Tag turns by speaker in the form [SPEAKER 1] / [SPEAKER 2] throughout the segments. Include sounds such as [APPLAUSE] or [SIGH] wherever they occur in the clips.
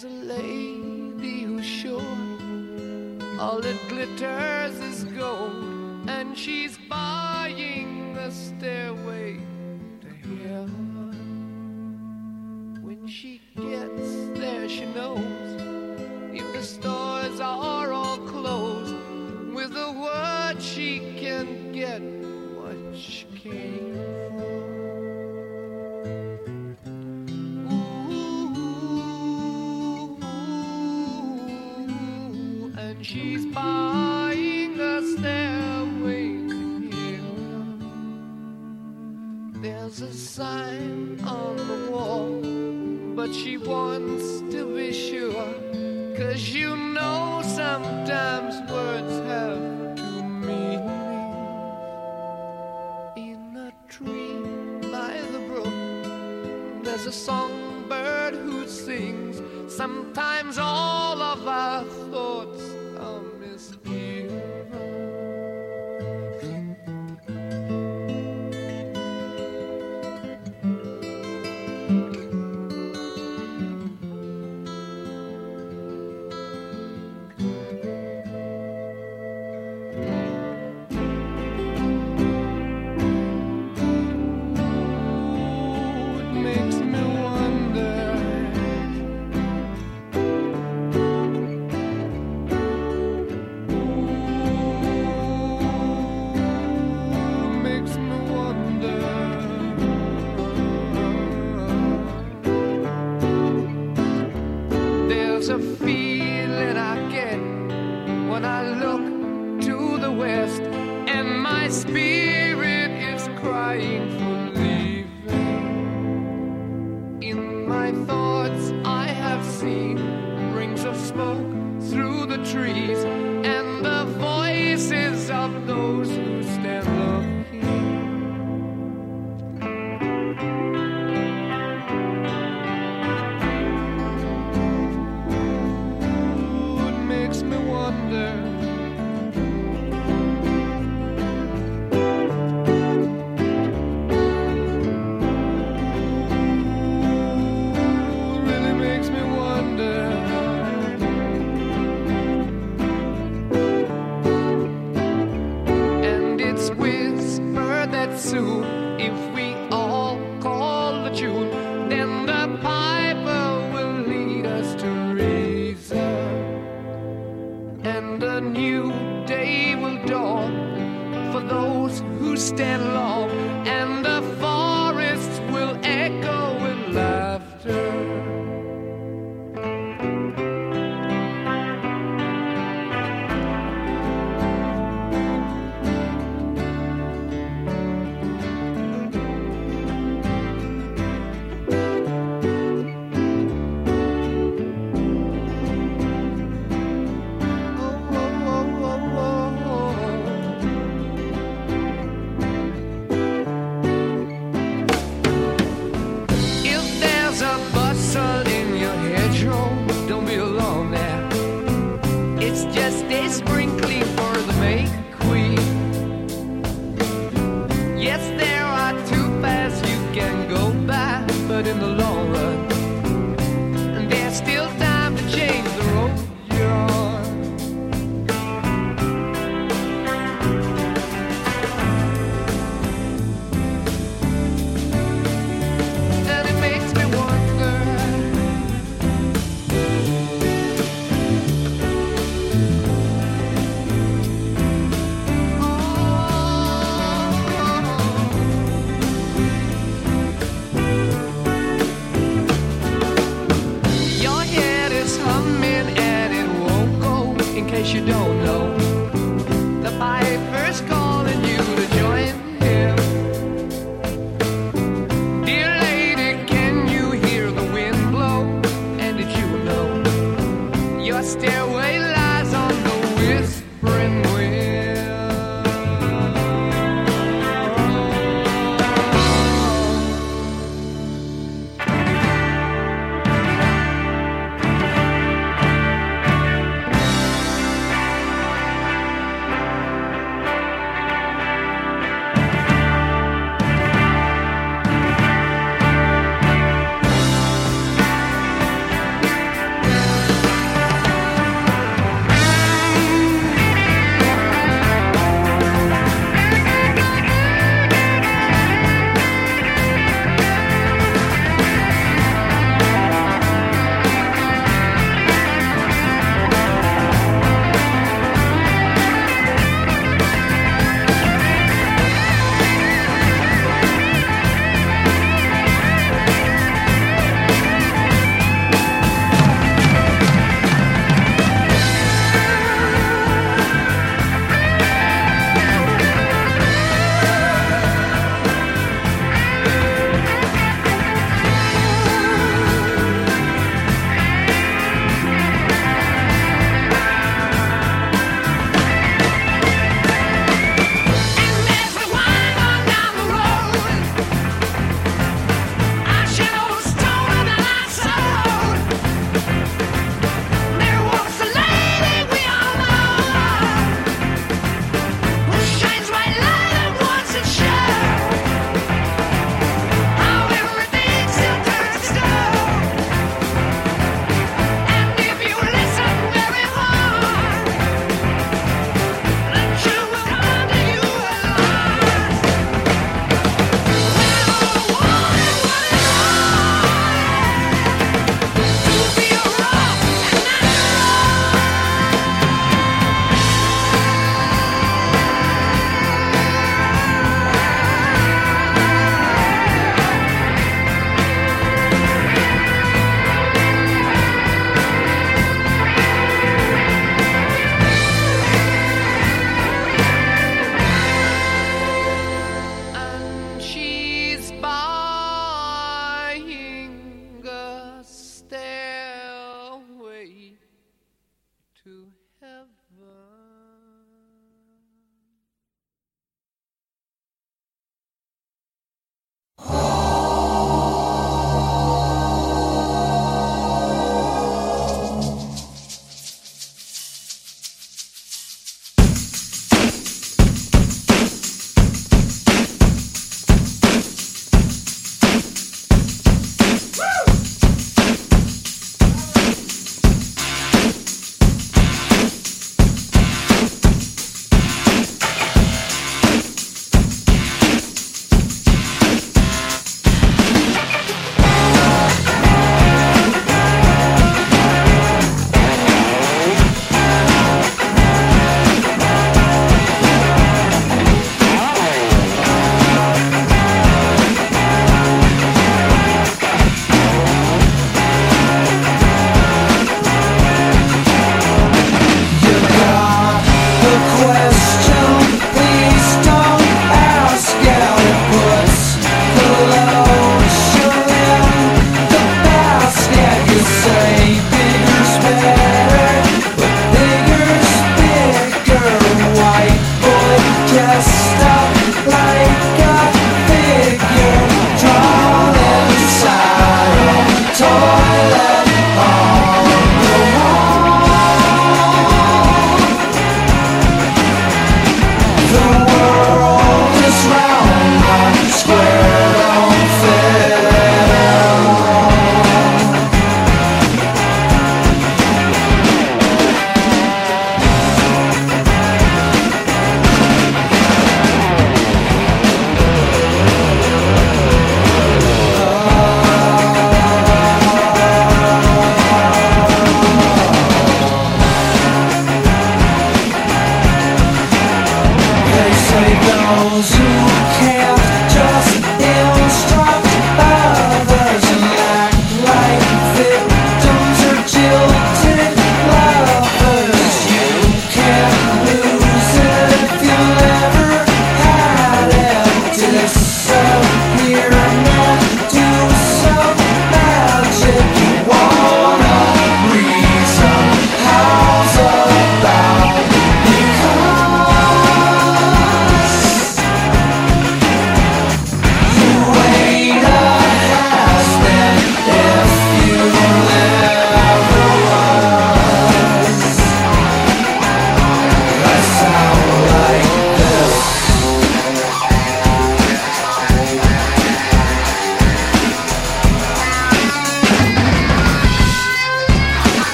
[SPEAKER 1] There's a lady who's sure all that glitters is gold, and she's buying the stair. she wants to be sure. Cause you know sometimes words have two meanings. In a tree by the brook, there's a songbird who sings. Sometimes all of our thoughts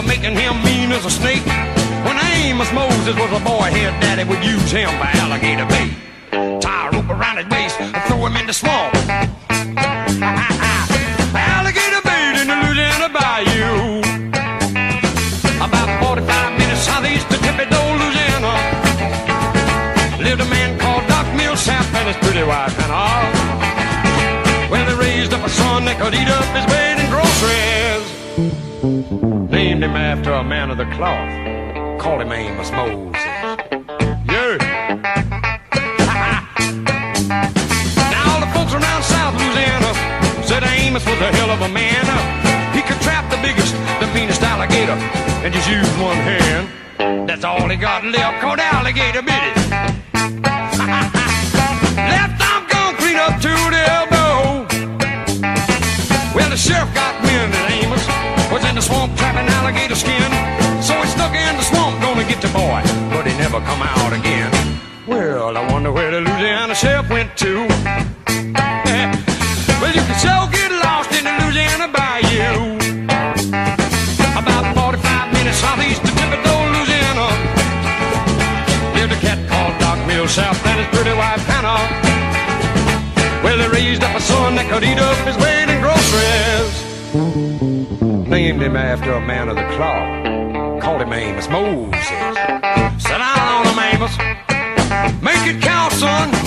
[SPEAKER 2] for making him mean as a snake. When Amos Moses was a boy, his daddy would use him for alligator bait. Tie a rope around his waist and throw him in the swamp. alligator bait in the Louisiana Bayou. About 45 minutes southeast of Thibodaux, Louisiana, lived a man called Doc Millsap and his pretty wife and all. Well, they raised up a son that could eat up his bait and groceries named him after a man of the cloth. Called him Amos Moses. Yeah. now all the folks around South Louisiana said Amos was a hell of a man. He could trap the biggest, the meanest alligator, and just use one hand. That's all he got left, called alligator bitty. [LAUGHS] left arm gone clean up to the elbow. Well, the sheriff got alligator skin. So he snuck in the swamp, gonna get the boy, but he never come out again. Well, I wonder where the Louisiana Chef went to. [LAUGHS] well, you can so get lost in the Louisiana bayou. About 45 minutes southeast of Thibodaux, Louisiana. There's a cat called Doc Millsap and his pretty wife Hannah. Well, they raised up a son that could eat up his way named him after a man of the cloth. Called him Amos Moses. Sit down on him, Amos. Make it count, son.